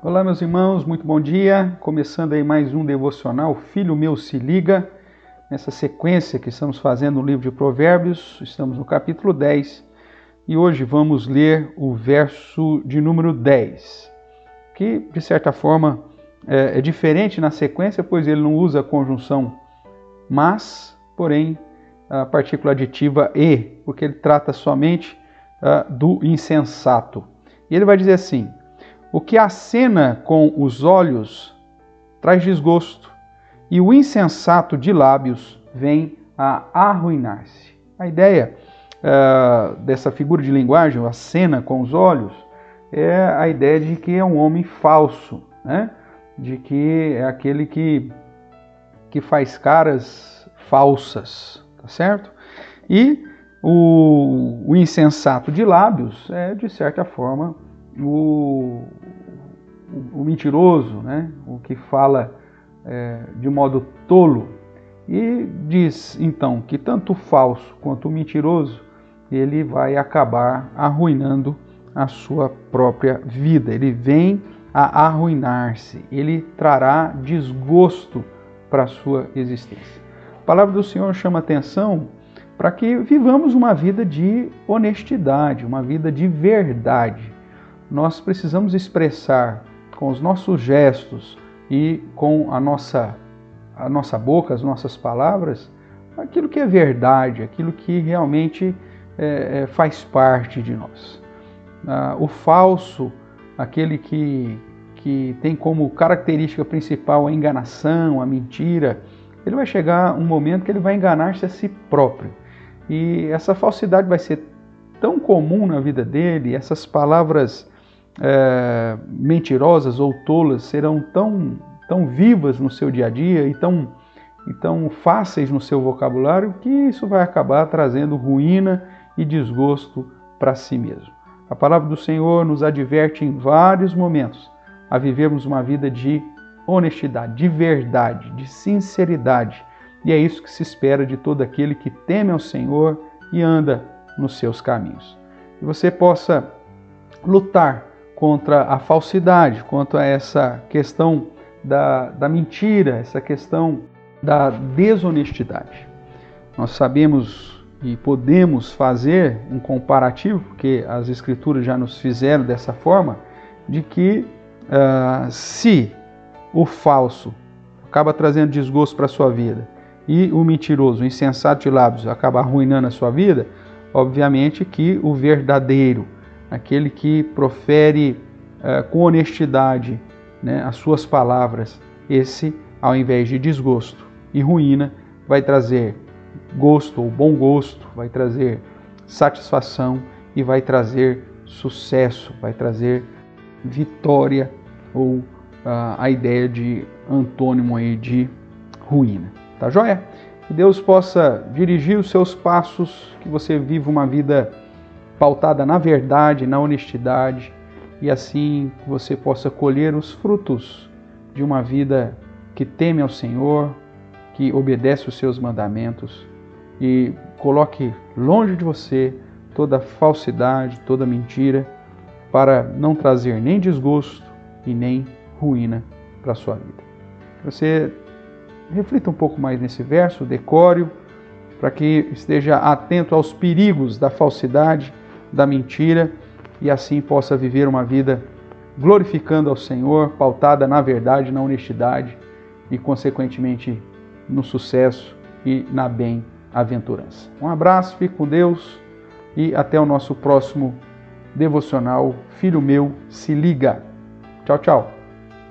Olá, meus irmãos, muito bom dia. Começando aí mais um devocional, Filho Meu Se Liga. Nessa sequência que estamos fazendo no livro de Provérbios, estamos no capítulo 10 e hoje vamos ler o verso de número 10, que de certa forma é, é diferente na sequência, pois ele não usa a conjunção mas, porém a partícula aditiva e, porque ele trata somente uh, do insensato. E ele vai dizer assim: o que acena com os olhos traz desgosto, e o insensato de lábios vem a arruinar-se. A ideia uh, dessa figura de linguagem, a cena com os olhos, é a ideia de que é um homem falso, né? de que é aquele que, que faz caras falsas, tá certo? E o, o insensato de lábios é, de certa forma, o, o, mentiroso, né? o que fala é, de modo tolo. E diz então que tanto o falso quanto o mentiroso ele vai acabar arruinando a sua própria vida. Ele vem a arruinar-se, ele trará desgosto para a sua existência. A palavra do Senhor chama atenção para que vivamos uma vida de honestidade, uma vida de verdade nós precisamos expressar com os nossos gestos e com a nossa, a nossa boca, as nossas palavras, aquilo que é verdade, aquilo que realmente é, é, faz parte de nós. Ah, o falso, aquele que, que tem como característica principal a enganação, a mentira, ele vai chegar um momento que ele vai enganar-se a si próprio. E essa falsidade vai ser tão comum na vida dele, essas palavras é, mentirosas ou tolas serão tão, tão vivas no seu dia a dia e tão, e tão fáceis no seu vocabulário que isso vai acabar trazendo ruína e desgosto para si mesmo. A palavra do Senhor nos adverte em vários momentos a vivermos uma vida de honestidade, de verdade, de sinceridade. E é isso que se espera de todo aquele que teme ao Senhor e anda nos seus caminhos. Que você possa lutar contra a falsidade, contra essa questão da, da mentira, essa questão da desonestidade. Nós sabemos e podemos fazer um comparativo, porque as Escrituras já nos fizeram dessa forma, de que uh, se o falso acaba trazendo desgosto para a sua vida e o mentiroso, o insensato de lábios acaba arruinando a sua vida, obviamente que o verdadeiro, aquele que profere uh, com honestidade né, as suas palavras, esse, ao invés de desgosto e ruína, vai trazer gosto ou bom gosto, vai trazer satisfação e vai trazer sucesso, vai trazer vitória ou uh, a ideia de antônimo aí de ruína. Tá joia? Que Deus possa dirigir os seus passos, que você viva uma vida pautada na verdade, na honestidade, e assim você possa colher os frutos de uma vida que teme ao Senhor, que obedece os seus mandamentos e coloque longe de você toda falsidade, toda mentira, para não trazer nem desgosto e nem ruína para a sua vida. Você reflita um pouco mais nesse verso, decore para que esteja atento aos perigos da falsidade da mentira e assim possa viver uma vida glorificando ao Senhor, pautada na verdade, na honestidade e, consequentemente, no sucesso e na bem-aventurança. Um abraço, fique com Deus e até o nosso próximo devocional. Filho meu, se liga. Tchau, tchau.